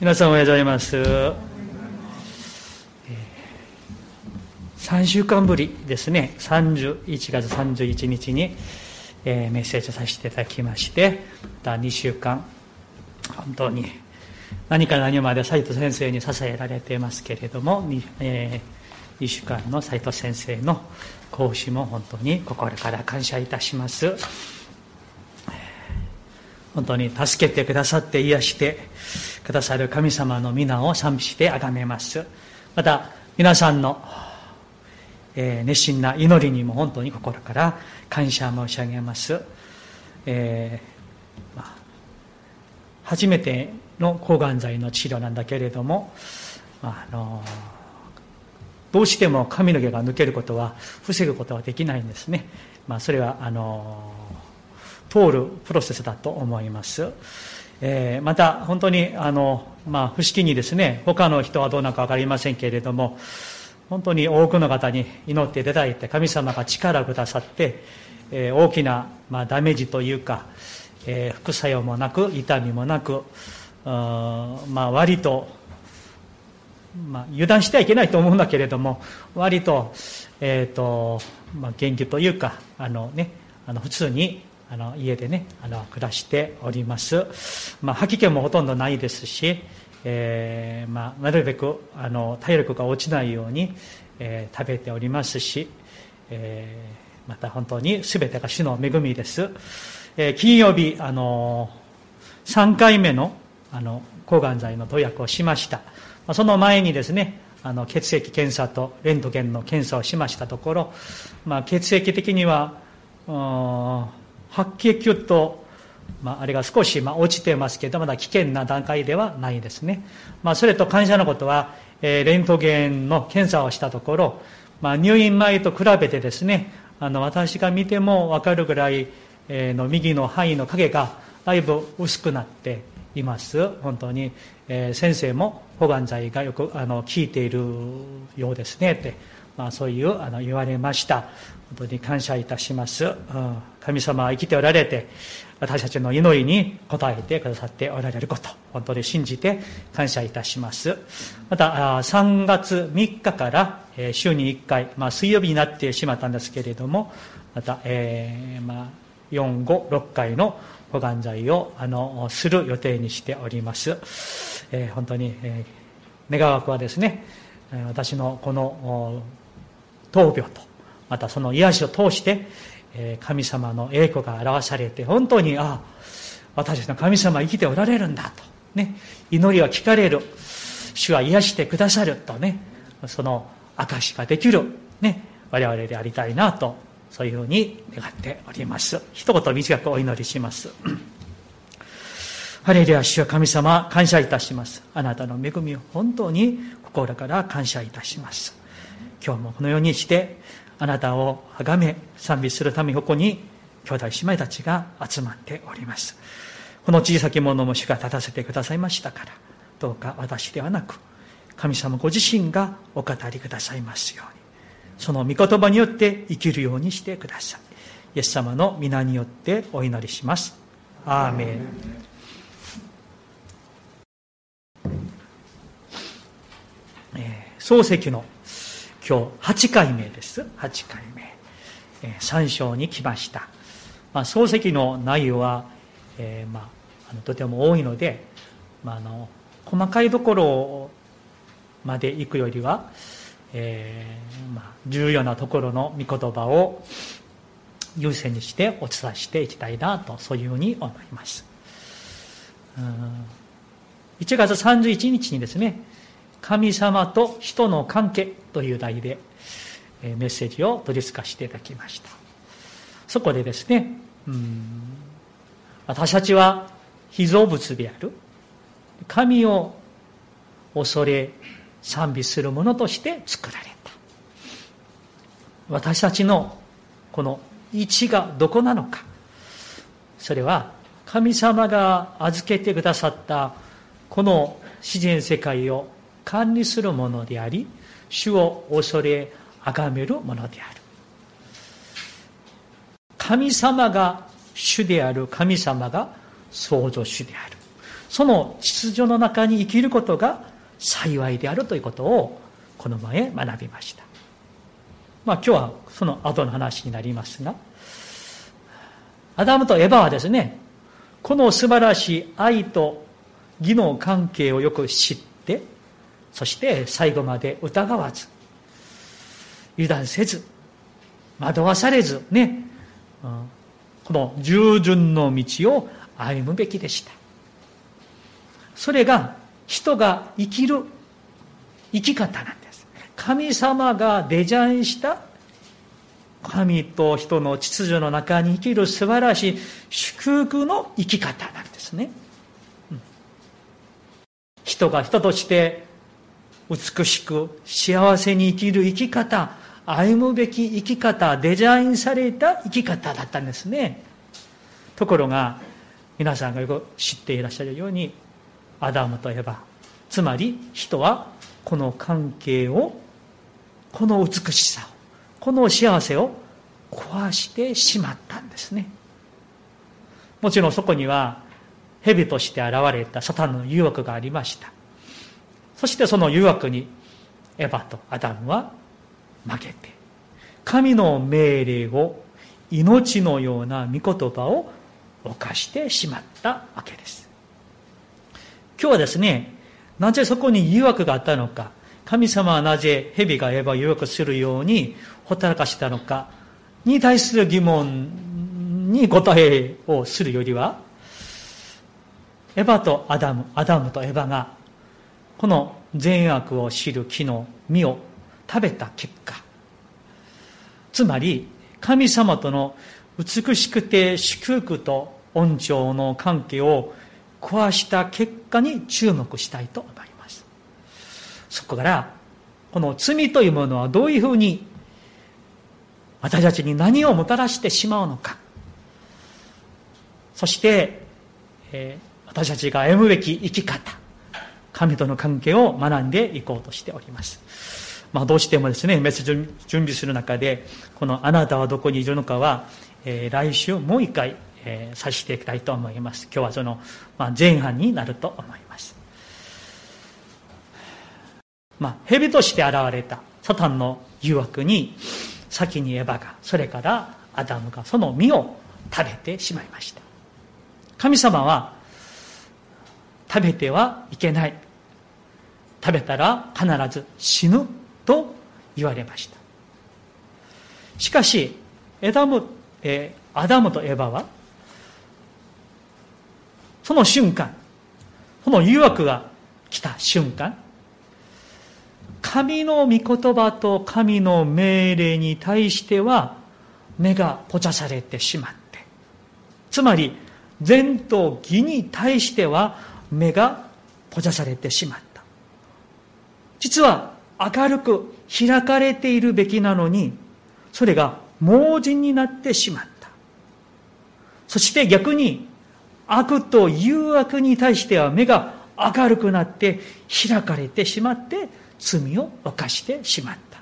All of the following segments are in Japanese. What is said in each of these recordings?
皆さんおはようございます。3週間ぶりですね、31月31日に、えー、メッセージさせていただきまして、また2週間、本当に何か何まで斉藤先生に支えられていますけれども、えー、2週間の斉藤先生の講師も本当に心から感謝いたします。本当に助けてくださって癒してくださる神様の皆を賛美して崇めます。また皆さんの、えー、熱心な祈りにも本当に心から感謝申し上げます、えー、まあ、初めての抗がん剤の治療なんだけれども、まあ、あのどうしても髪の毛が抜けることは防ぐことはできないんですね、まあ、それはあの通るプロセスだと思います。えー、また本当にあの、まあ、不思議にですね他の人はどうなのか分かりませんけれども本当に多くの方に祈っていただいて神様が力をくださって、えー、大きな、まあ、ダメージというか、えー、副作用もなく痛みもなくまあ、割と、まあ、油断してはいけないと思うんだけれども割と,、えーとまあ、元気というかあの、ね、あの普通にあの家でねあの暮らしております、まあ、吐き気もほとんどないですし、えー、まあ、なるべくあの体力が落ちないように、えー、食べておりますし、えー、また本当に全てが主の恵みです、え金曜日あの3回目のあの抗がん剤の投薬をしました、まあ、その前にですねあの血液検査とレントゲンの検査をしましたところ、まあ、血液的にはうん白血球と、まあ、あれが少し、ま、落ちてますけどまだ危険な段階ではないですね、まあ、それと感謝のことは、えー、レントゲンの検査をしたところ、まあ、入院前と比べてですねあの私が見ても分かるぐらい、え、の右の範囲の影がだいぶ薄くなっています。本当に、えー、先生も抗がん剤がよくあの効いているようですねって、まあ、そういうあの言われました本当に感謝いたします、神様は生きておられて私たちの祈りに応えてくださっておられること本当に信じて感謝いたします。また3月3日から週に1回、まあ、水曜日になってしまったんですけれどもまた、えーまあ、456回の抗がん剤をあのする予定にしております、えー、本当に、えー、願わくはですね私のこの闘病とまたその癒しを通して神様の栄光が表されて本当にああ私たちの神様は生きておられるんだと、ね、祈りは聞かれる主は癒してくださるとねその証ができる、ね、我々でありたいなとそういうふうに願っております。一言短くお祈りします。ハレルヤ主は神様感謝いたします。あなたの恵みを本当に心から感謝いたします。今日もこのようにしてあなたを崇め賛美するためここに兄弟姉妹たちが集まっております。この小さき者も主が立たせてくださいましたからどうか私ではなく神様ご自身がお語りくださいますように。その御言葉によって生きるようにしてください。イエス様の皆によってお祈りします。アーメン、漱石の今日8回目です。8回目、えー、3章に来ました、まあ、漱石の内容は、えー、まあ、あのとても多いので、まあ、あの細かいところまで行くよりは、えー、まあ、重要なところの御言葉を優先にしてお伝えしていきたいなとそういうふうに思います。1月31日にですね神様と人の関係という題でメッセージを取り付かせていただきました。そこでですねうん私たちは被造物である神を恐れ賛美するものとして作られた。私たちのこの位置がどこなのか。それは神様が預けてくださったこの自然世界を管理するものであり主を恐れ崇めるものである神様が主である神様が創造主であるその秩序の中に生きることが幸いであるということをこの前学びました。まあ今日はその後の話になりますが、アダムとエバはですね、この素晴らしい愛と義の関係をよく知って、そして最後まで疑わず、油断せず、惑わされず、ね、この従順の道を歩むべきでした。それが人が生きる生き方なんです。神様がデザインした神と人の秩序の中に生きる素晴らしい祝福の生き方なんですね。うん、人が人として美しく幸せに生きる生き方、歩むべき生き方、デザインされた生き方だったんですね。ところが、皆さんがよく知っていらっしゃるように、アダムとエバ、つまり人はこの関係を、この美しさを、この幸せを壊してしまったんですね。もちろんそこには蛇として現れたサタンの誘惑がありました。そしてその誘惑にエヴァとアダムは負けて、神の命令を命のような御言葉を犯してしまったわけです。今日はですね、なぜそこに誘惑があったのか、神様はなぜ蛇がエヴァを誘惑するようにほったらかしたのかに対する疑問に答えをするよりは、エヴァとアダム、アダムとエヴァが、この善悪を知る木の実を食べた結果、つまり神様との美しくて祝福と恩寵の関係を壊した結果に注目したいと思います。そこから、この罪というものはどういうふうに私たちに何をもたらしてしまうのか。そして、えー、私たちが歩むべき生き方、神との関係を学んでいこうとしております。まあ、どうしてもですね、メッセージ準備する中で、このあなたはどこにいるのかは、えー、来週もう一回、えー、さしていきたいと思います。今日はその、まあ、前半になると思います。まあ、蛇として現れたサタンの誘惑に、先にエヴァが、それからアダムがその実を食べてしまいました。神様は、食べてはいけない。食べたら必ず死ぬと言われました。しかし、エダム、えー、アダムとエバは、その瞬間、その誘惑が来た瞬間、神の御言葉と神の命令に対しては目が閉ざされてしまって、つまり善と義に対しては目が閉ざされてしまった。実は明るく開かれているべきなのに、それが盲人になってしまった。そして逆に悪と誘惑に対しては目が明るくなって開かれてしまって罪を犯してしまった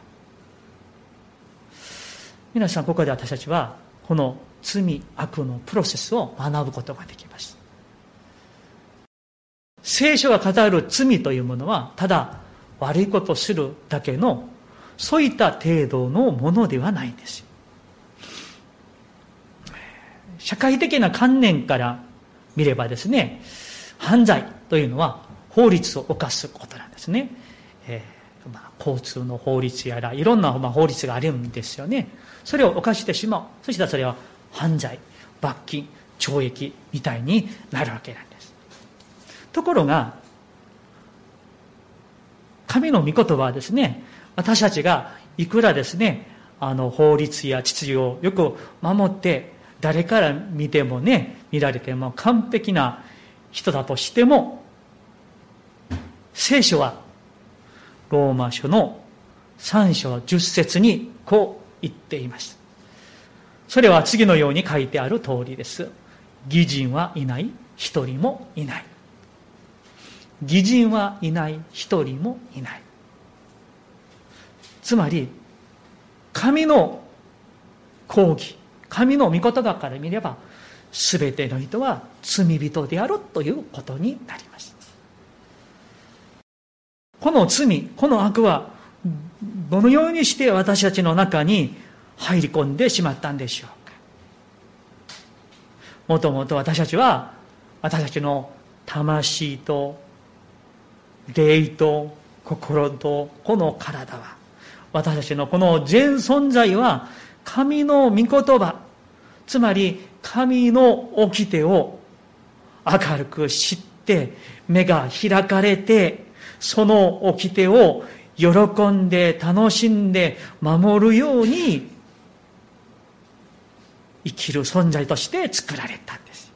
皆さんここで私たちはこの罪悪のプロセスを学ぶことができます聖書が語る罪というものはただ悪いことをするだけのそういった程度のものではないんです社会的な観念から見ればですね犯罪というのは法律を犯すことなんですね、えー、まあ、交通の法律やらいろんな、まあ、法律があるんですよね。それを犯してしまう。そしたらそれは犯罪罰金懲役みたいになるわけなんです。ところが神の御言葉はですね私たちがいくらですねあの法律や秩序をよく守って誰から見てもね見られても完璧な人だとしても聖書はローマ書の3章10節にこう言っています。それは次のように書いてある通りです。義人はいない、一人もいない。義人はいない、一人もいない。つまり、神の講義、神の御言葉から見れば、全ての人は罪人であるということになりますこの罪この悪はどのようにして私たちの中に入り込んでしまったんでしょうかもともと私たちは私たちの魂と霊と心とこの体は。私たちのこの全存在は神の御言葉。つまり神の掟を明るく知って目が開かれてその掟を喜んで楽しんで守るように生きる存在として作られたんです。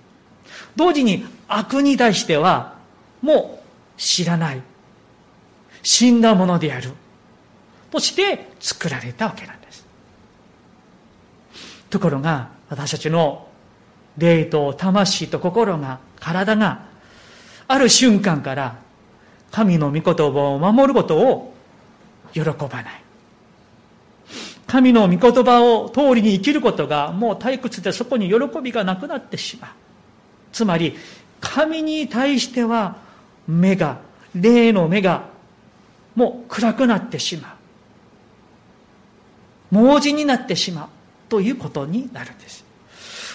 同時に悪に対してはもう知らない。死んだものである。として作られたわけなんです。ところが私たちの霊と魂と心が体がある瞬間から神の御言葉を守ることを喜ばない。神の御言葉を通りに生きることがもう退屈でそこに喜びがなくなってしまう。つまり神に対しては目が霊の目がもう暗くなってしまう。盲人になってしまう。ということになるんです。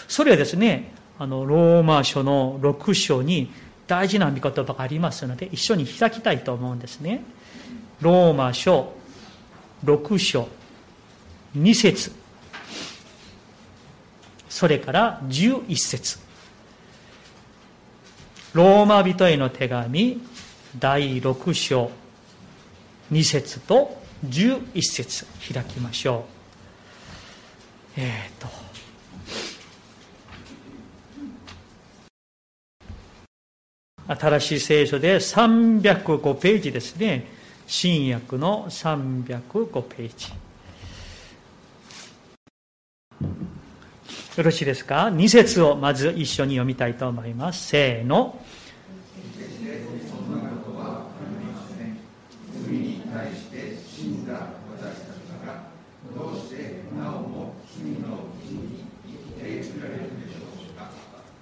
それはですねあのローマ書の6章に大事な御言葉がありますので一緒に開きたいと思うんですね。ローマ書6章2節。それから11節。ローマ人への手紙第6章2節と11節開きましょう。えっ、ー、と。新しい聖書で305ページですね。新約の305ページ。よろしいですか？2節をまず一緒に読みたいと思いますせーの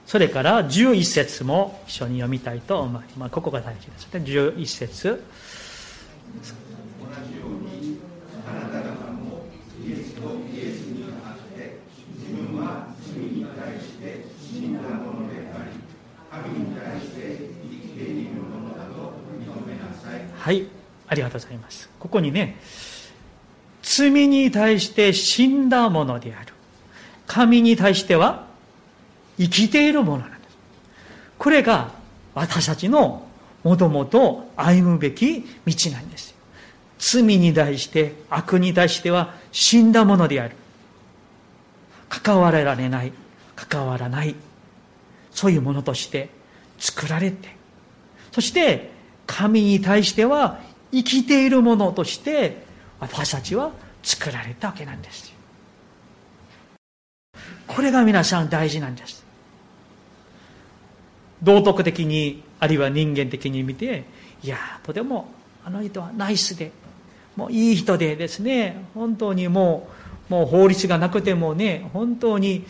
それから11節も一緒に読みたいと思います。ここが大事ですね。11節。はい、ありがとうございます。ここにね、罪に対して死んだものである。神に対しては生きているものなんです。これが私たちのもともと歩むべき道なんです罪に対して悪に対しては死んだものである関わられない関わらないそういうものとして作られてそして神に対しては生きているものとして私たちは作られたわけなんですこれが皆さん大事なんです。道徳的にあるいは人間的に見ていやとてもあの人はナイスでもういい人でですね本当にもうもう法律がなくてもね本当に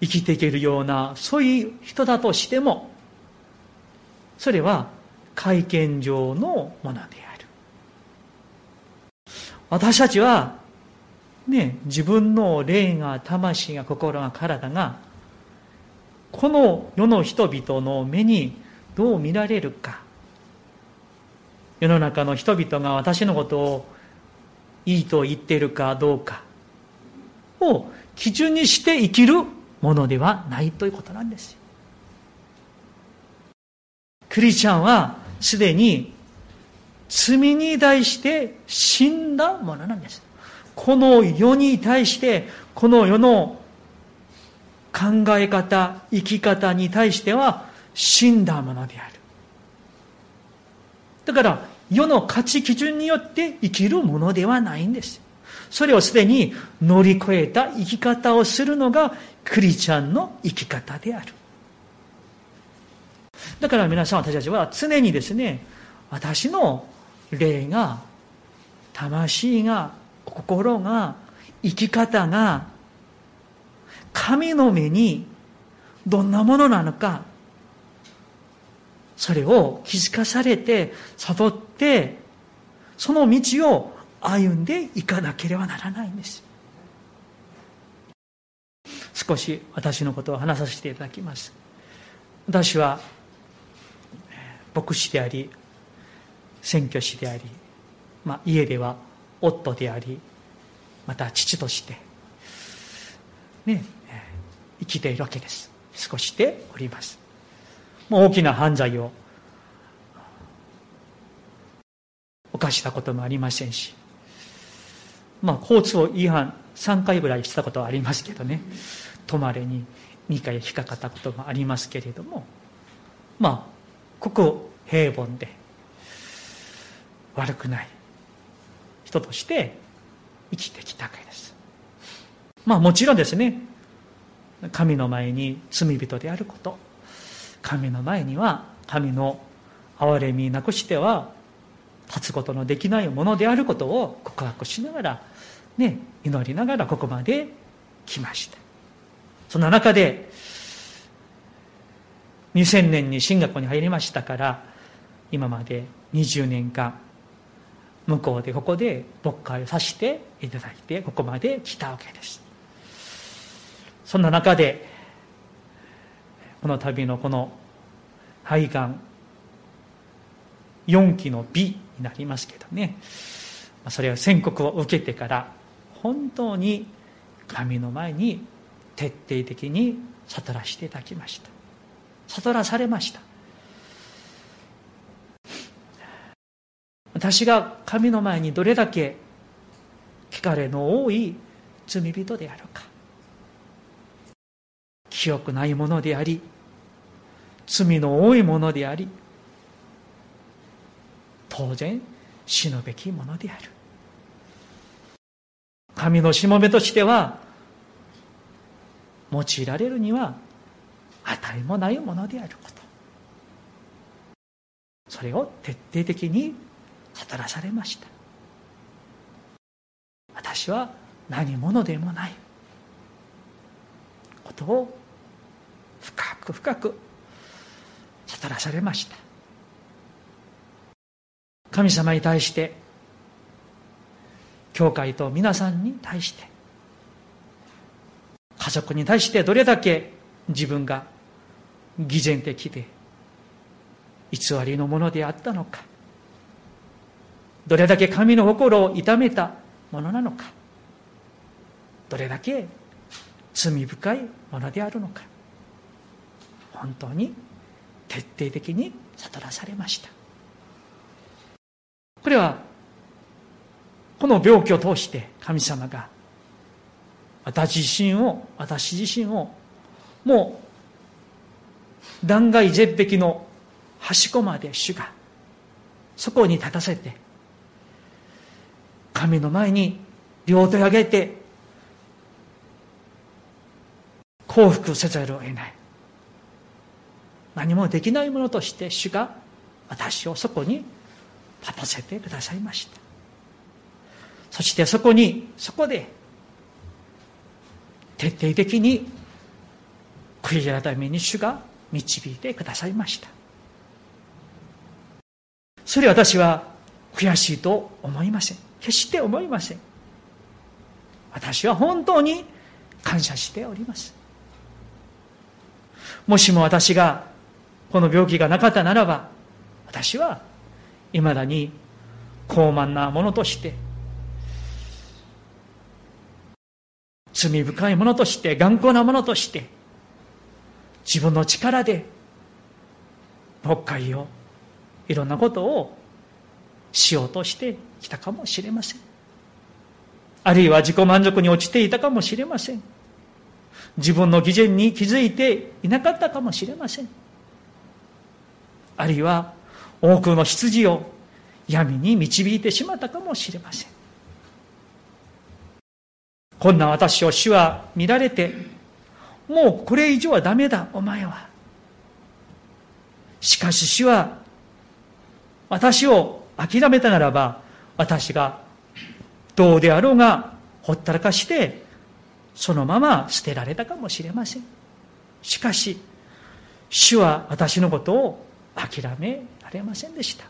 生きていけるようなそういう人だとしてもそれは会見上のものである。私たちはね自分の霊が魂が心が体がこの世の人々の目にどう見られるか。世の中の人々が私のことをいいと言っているかどうか。を基準にして生きるものではないということなんです。クリスチャンはすでに罪に対して死んだものなんです。この世に対して、この世の考え方、生き方に対しては死んだものである。だから、世の価値基準によって生きるものではないんです。それをすでに乗り越えた生き方をするのがクリスチャンの生き方である。だから皆さん私たちは常にですね、私の霊が、魂が、心が、生き方が神の目にどんなものなのかそれを気づかされて悟ってその道を歩んでいかなければならないんです。少し私のことを話させていただきます。私は牧師であり宣教師であり、まあ、家では夫でありまた父としてね生きているわけです。少ししております。もう大きな犯罪を犯したこともありませんしまあ交通違反3回ぐらいしたことはありますけどね。止まれに2回引っかかったこともありますけれどもまあここ平凡で悪くない。人として生きてきたわけです。まあもちろんですね。神の前に罪人であること。神の前には神の憐れみなくしては立つことのできないものであることを告白しながら、ね、祈りながらここまで来ました。その中で2000年に進学校に入りましたから今まで20年間向こうでここで牧会をさせていただいてここまで来たわけです。そんな中でこの旅のこの肺がん4期の美になりますけどね。それは宣告を受けてから本当に神の前に徹底的に悟らせていただきました。悟らされました。私が神の前にどれだけ汚れの多い罪人であるか。清くないものであり罪の多いものであり当然死ぬべきものである。神のしもべとしては用いられるには当たりもないものであること。それを徹底的に語らされました。私は何者でもない。ことを深く深く語らされました。神様に対して教会と皆さんに対して家族に対してどれだけ自分が偽善的で偽りのものであったのかどれだけ神の心を痛めたものなのかどれだけ罪深いものであるのか本当に徹底的に悟らされました。これはこの病気を通して神様が私自身を私自身をもう断崖絶壁の端っこまで主がそこに立たせて神の前に両手を上げて幸福せざるを得ない。何もできないものとして主が私をそこに立たせてくださいました。そしてそこにそこで徹底的に悔い改めに主が導いてくださいました。それ私は悔しいと思いません。決して思いません。私は本当に感謝しております。もしも私がこの病気がなかったならば私はいまだに高慢なものとして罪深いものとして頑固なものとして自分の力で牧会をいろんなことをしようとしてきたかもしれません。あるいは自己満足に落ちていたかもしれません。自分の偽善に気づいていなかったかもしれません。あるいは多くの羊を闇に導いてしまったかもしれません。こんな私を主は見られてもうこれ以上はダメだお前はしかし主は私を諦めたならば私がどうであろうがほったらかしてそのまま捨てられたかもしれませんしかし、主は私のことを諦められませんでした。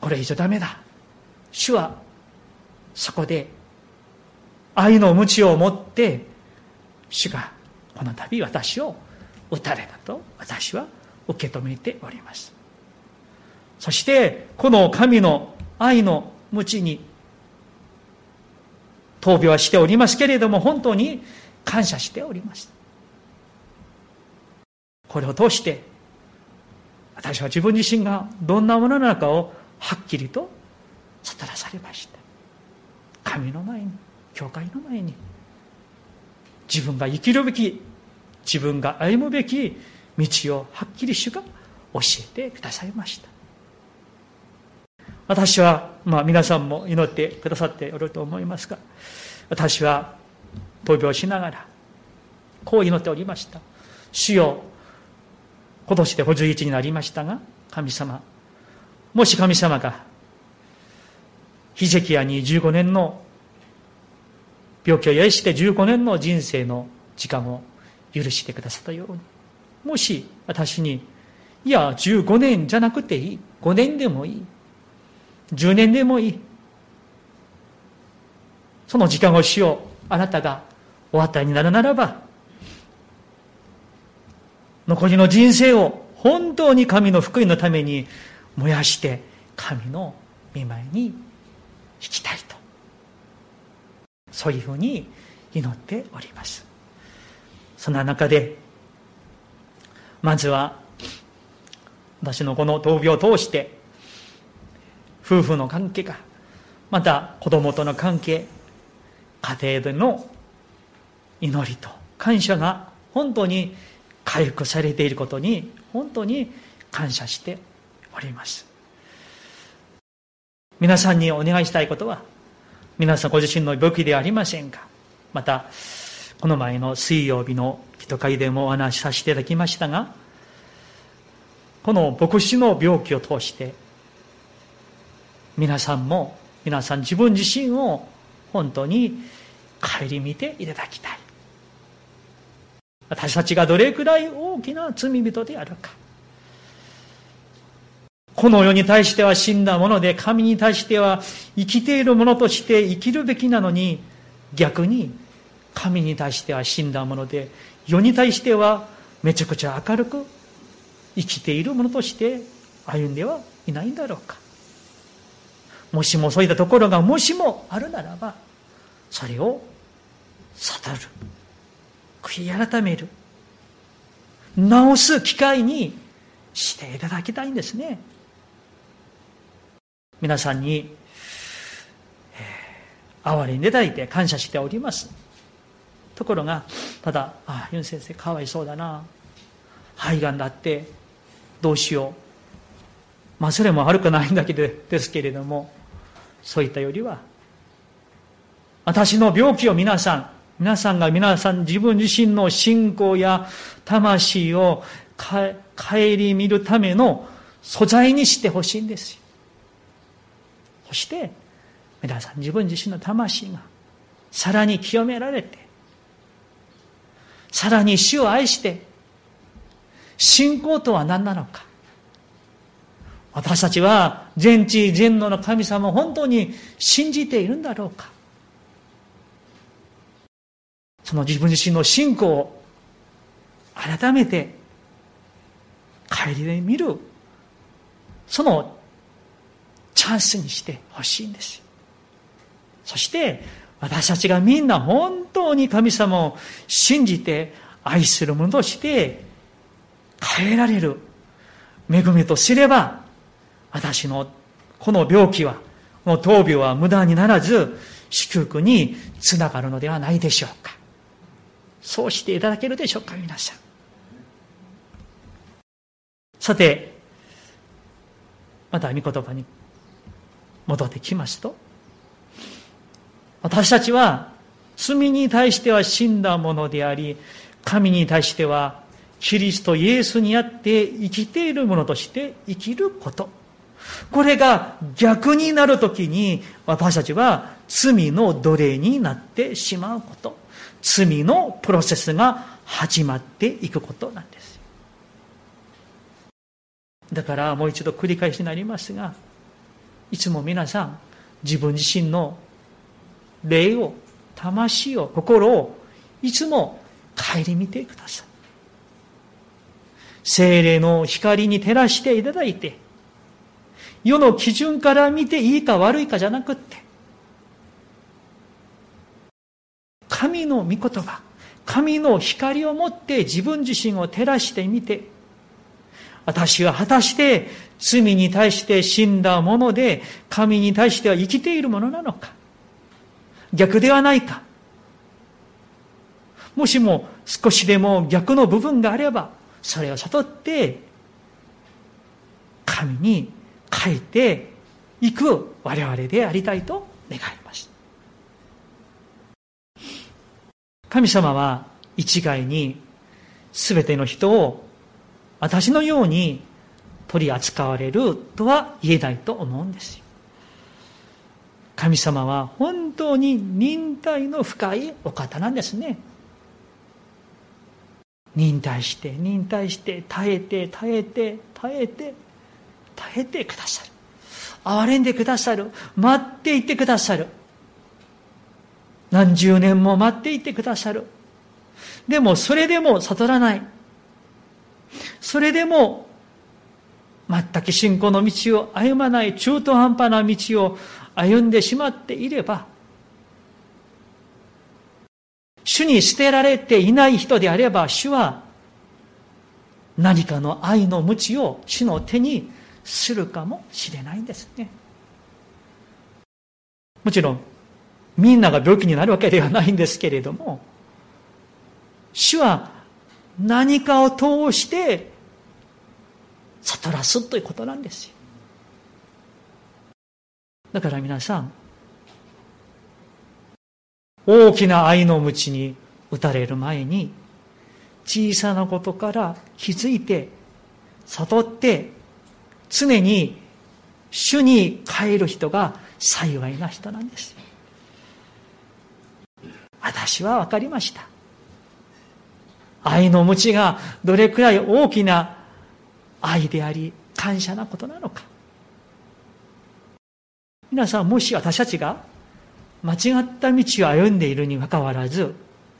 これ以上ダメだ。主はそこで愛の鞭を持って主がこの度私を打たれたと私は受け止めております。そしてこの神の愛の鞭に闘病はしておりますけれども本当に感謝しております。これを通して私は自分自身がどんなものなのかをはっきりと悟らされました。神の前に教会の前に自分が生きるべき自分が歩むべき道をはっきり主が教えてくださいました。私は、まあ、皆さんも祈ってくださっておると思いますが私は闘病しながらこう祈っておりました。主よ今年で51になりましたが神様もし神様がヒゼキヤに15年の病気を癒して15年の人生の時間を許してくださったように。もし私にいや15年じゃなくていい。5年でもいい。10年でもいい。その時間をしよう。あなたがお与えになるならば残りの人生を本当に神の福音のために燃やして神の見舞いに引きたいと。そういうふうに祈っております。そんな中でまずは私のこの闘病を通して夫婦の関係がまた子供との関係家庭での祈りと感謝が本当に回復されていることに本当に感謝しております。皆さんにお願いしたいことは皆さんご自身の病気でありませんか？またこの前の水曜日の人会でもお話しさせていただきましたがこの牧師の病気を通して皆さんも皆さん自分自身を本当に顧みていただきたい。私たちがどれくらい大きな罪人であるか。この世に対しては死んだもので、神に対しては生きているものとして生きるべきなのに、逆に神に対しては死んだもので、世に対してはめちゃくちゃ明るく生きているものとして歩んではいないんだろうか。もしもそういったところがもしもあるならば、それを悟る。悔い改める。直す機会にしていただきたいんですね。皆さんに、えー、哀れにいたいて感謝しております。ところが、ただ、ああ、ユン先生かわいそうだな。肺がんだって、どうしよう。まあ、それも悪くないんだけど、ですけれども、そういったよりは、私の病気を皆さん、皆さんが皆さん自分自身の信仰や魂を顧みるための素材にしてほしいんですよ。そして皆さん自分自身の魂がさらに清められてさらに主を愛して信仰とは何なのか。私たちは全知全能の神様を本当に信じているんだろうか。その自分自身の信仰を改めて帰りで見る。そのチャンスにしてほしいんですそして私たちがみんな本当に神様を信じて愛する者として変えられる恵みとすれば私のこの病気はこの闘病は無駄にならず祝福につながるのではないでしょうか。そうしていただけるでしょうか皆さん。さてまた御言葉に戻ってきますと、私たちは罪に対しては死んだものであり、神に対してはキリストイエスにあって生きているものとして生きること。これが逆になるときに私たちは罪の奴隷になってしまうこと。罪のプロセスが始まっていくことなんですだからもう一度繰り返しになりますがいつも皆さん自分自身の霊を魂を心をいつも顧みてください。精霊の光に照らしていただいて世の基準から見ていいか悪いかじゃなくって神の御言葉神の光を持って自分自身を照らしてみて私は果たして罪に対して死んだもので神に対しては生きているものなのか。逆ではないか。もしも少しでも逆の部分があればそれを悟って神に書いていく我々でありたいと願います神様は一概に全ての人を私のように取り扱われるとは言えないと思うんですよ。神様は本当に忍耐の深いお方なんですね。忍耐して、忍耐して、耐えて、耐えて、耐えて、耐えてくださる。憐れんでくださる。待っていてくださる。何十年も待っていてくださる。でもそれでも悟らない。それでも全く信仰の道を歩まない中途半端な道を歩んでしまっていれば、主に捨てられていない人であれば、主は何かの愛の鞭を主の手にするかもしれないんですね。もちろん、みんなが病気になるわけではないんですけれども、主は何かを通して悟らすということなんですよ。だから皆さん、大きな愛の鞭に打たれる前に、小さなことから気づいて、悟って、常に主に帰る人が幸いな人なんです。私は分かりました。愛の鞭がどれくらい大きな愛であり、感謝なことなのか。皆さん、もし私たちが間違った道を歩んでいるにもかかわらず、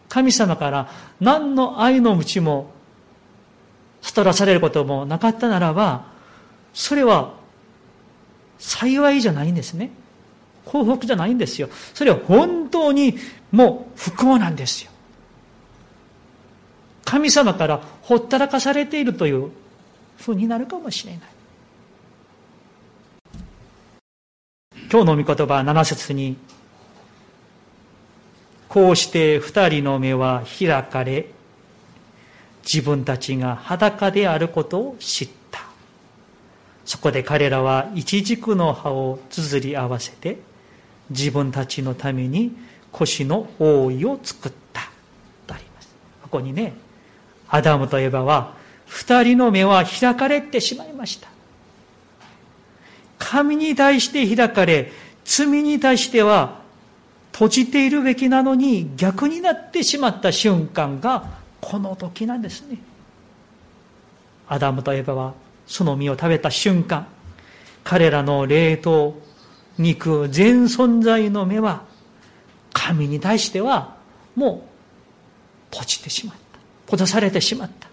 神様から何の愛の鞭も悟らされることもなかったならば、それは幸いじゃないんですね。幸福じゃないんですよ。それは本当にもう不幸なんですよ。神様からほったらかされているというふうになるかもしれない。今日の御言葉7節に、こうして二人の目は開かれ、自分たちが裸であることを知った。そこで彼らは一軸の葉を綴り合わせて、自分たちのために腰の覆いを作った。とあります。ここにね、アダムとエバは二人の目は開かれてしまいました。神に対して開かれ、罪に対しては閉じているべきなのに逆になってしまった瞬間がこの時なんですね。アダムとエバはその実を食べた瞬間、彼らの霊と肉、全存在の目は神に対してはもう閉じてしまった。閉ざされてしまった。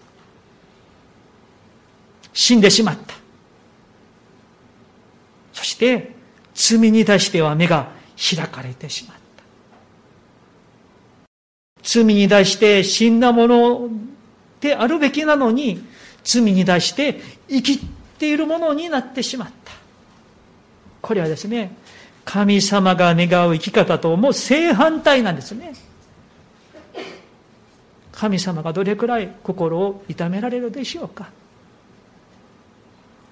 死んでしまった。そして、罪に対しては目が開かれてしまった。罪に対して死んだものであるべきなのに、罪に対して生きているものになってしまった。これはですね、神様が願う生き方とも正反対なんですね。神様がどれくらい心を痛められるでしょうか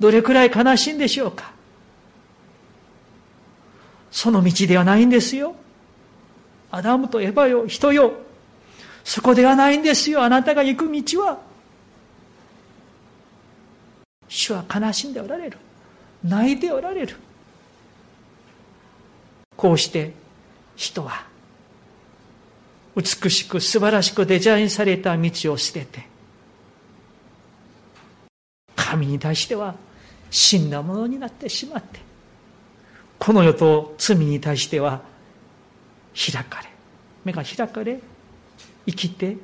どれくらい悲しいんでしょうか？その道ではないんですよ。アダムとエバよ、人よ。そこではないんですよ。あなたが行く道は。主は悲しんでおられる。泣いておられる。こうして人は美しく素晴らしくデザインされた道を捨てて、神に対しては死んだものになってしまって、この世と罪に対しては開かれ、目が開かれ、生きて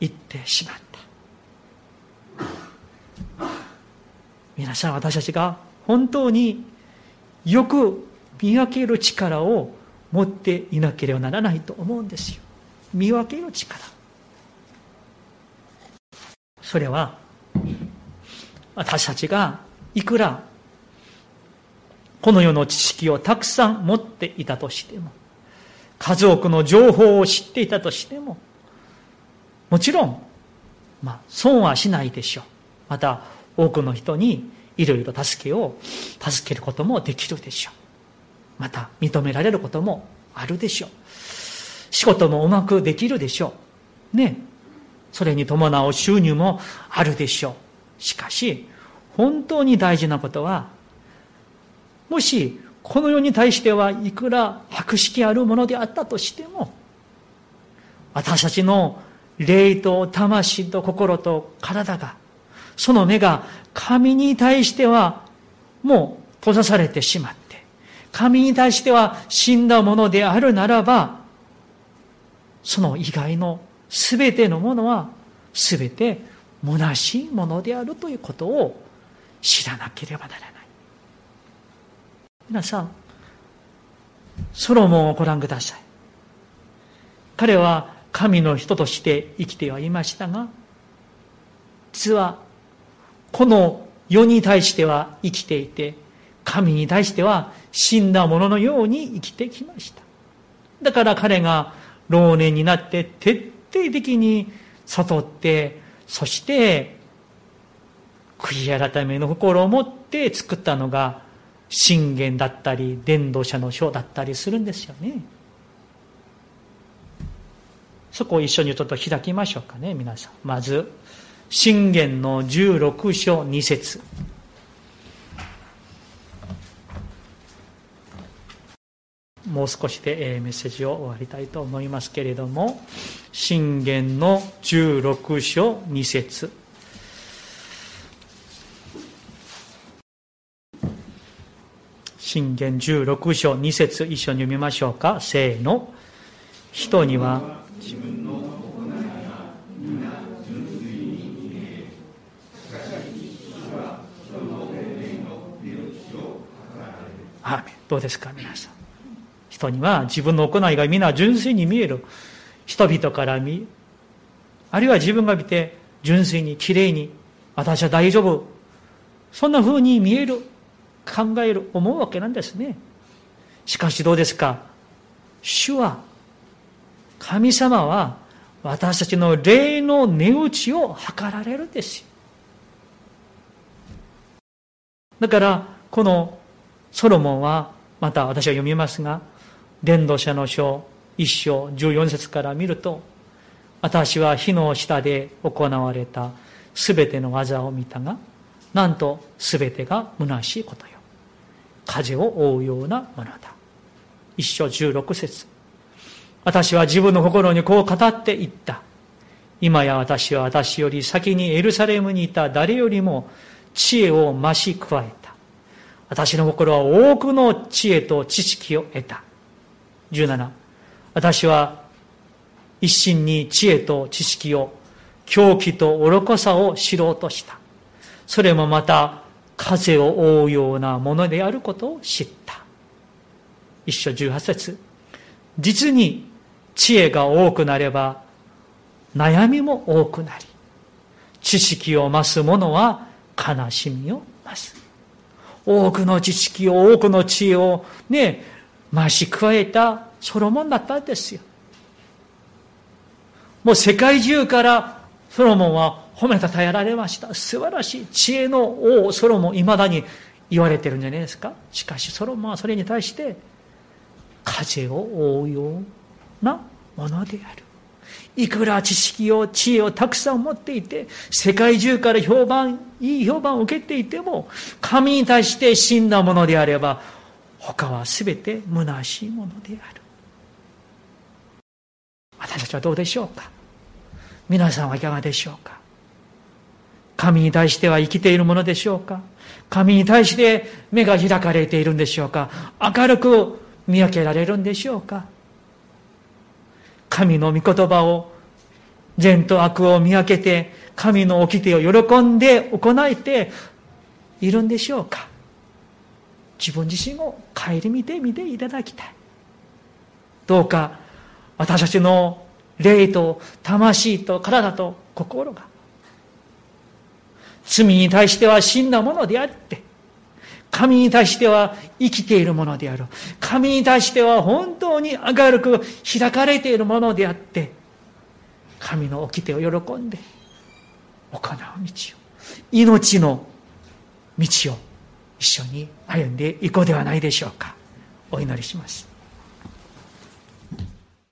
いってしまった。皆さん私たちが本当によく見分ける力を持っていなければならないと思うんですよ。見分ける力。それは私たちがいくらこの世の知識をたくさん持っていたとしても数多くの情報を知っていたとしてももちろん、まあ、損はしないでしょう。また多くの人にいろいろ助けを助けることもできるでしょう。また認められることもあるでしょう。仕事もうまくできるでしょう。ね。それに伴う収入もあるでしょう。しかし本当に大事なことはもしこの世に対してはいくら博識あるものであったとしても私たちの霊と魂と心と体がその目が神に対してはもう閉ざされてしまって神に対しては死んだものであるならば、その以外の全てのものは全て虚しいものであるということを知らなければならない。皆さん、ソロモンをご覧ください。彼は神の人として生きてはいましたが、実はこの世に対しては生きていて、神に対しては死んだ者のように生きてきました。だから彼が老年になって徹底的に悟って、そして悔い改めの心を持って作ったのが信玄だったり伝道者の書だったりするんですよね。そこを一緒にちょっと開きましょうかね、皆さん。まず、信玄の16章2節もう少しでメッセージを終わりたいと思いますけれども信玄の16章2節信玄16章2節一緒に読みましょうか。せーの。人には自分のどうですか皆さん。人には自分の行いが皆純粋に見える。人々から見あるいは自分が見て純粋にきれいに私は大丈夫。そんな風に見える考える思うわけなんですね。しかしどうですか？主は神様は私たちの霊の値打ちを測られるんですよだからこのソロモンはまた私は読みますが伝道者の書一章14節から見ると私は火の下で行われたすべての技を見たがなんとすべてが虚しいこと。よ風を覆うようなものだ一章16節。私は自分の心にこう語っていった。今や私は私より先にエルサレムにいた。誰よりも知恵を増し加えた。私の心は多くの知恵と知識を得た。17私は一心に知恵と知識を狂気と愚かさを知ろうとした。それもまた風を覆うようなものであることを知った。一章18節。実に知恵が多くなれば悩みも多くなり知識を増す者は悲しみを増す。多くの知識を多くの知恵をね増し加えたソロモンだったんですよ。もう世界中からソロモンは褒めたたえられました。素晴らしい知恵の王ソロモン、未だに言われてるんじゃないですか。しかしソロモンはそれに対して、風を覆うようなものである。いくら知識を、知恵をたくさん持っていて、世界中から評判、いい評判を受けていても、神に対して死んだものであれば、他は全て虚しいものである。私たちはどうでしょうか皆さんはいかがでしょうか神に対しては生きているものでしょうか？神に対して目が開かれているんでしょうか？明るく見分けられるんでしょうか？神の御言葉を善と悪を見分けて神の掟を喜んで行えているんでしょうか？自分自身を顧みてみていただきたい。どうか私たちの霊と魂と体と心が罪に対しては死んだものであって。神に対しては生きているものである神に対しては本当に明るく開かれているものであって。神の掟を喜んで行う道を。命の道を一緒に歩んでいこうではないでしょうか。お祈りします。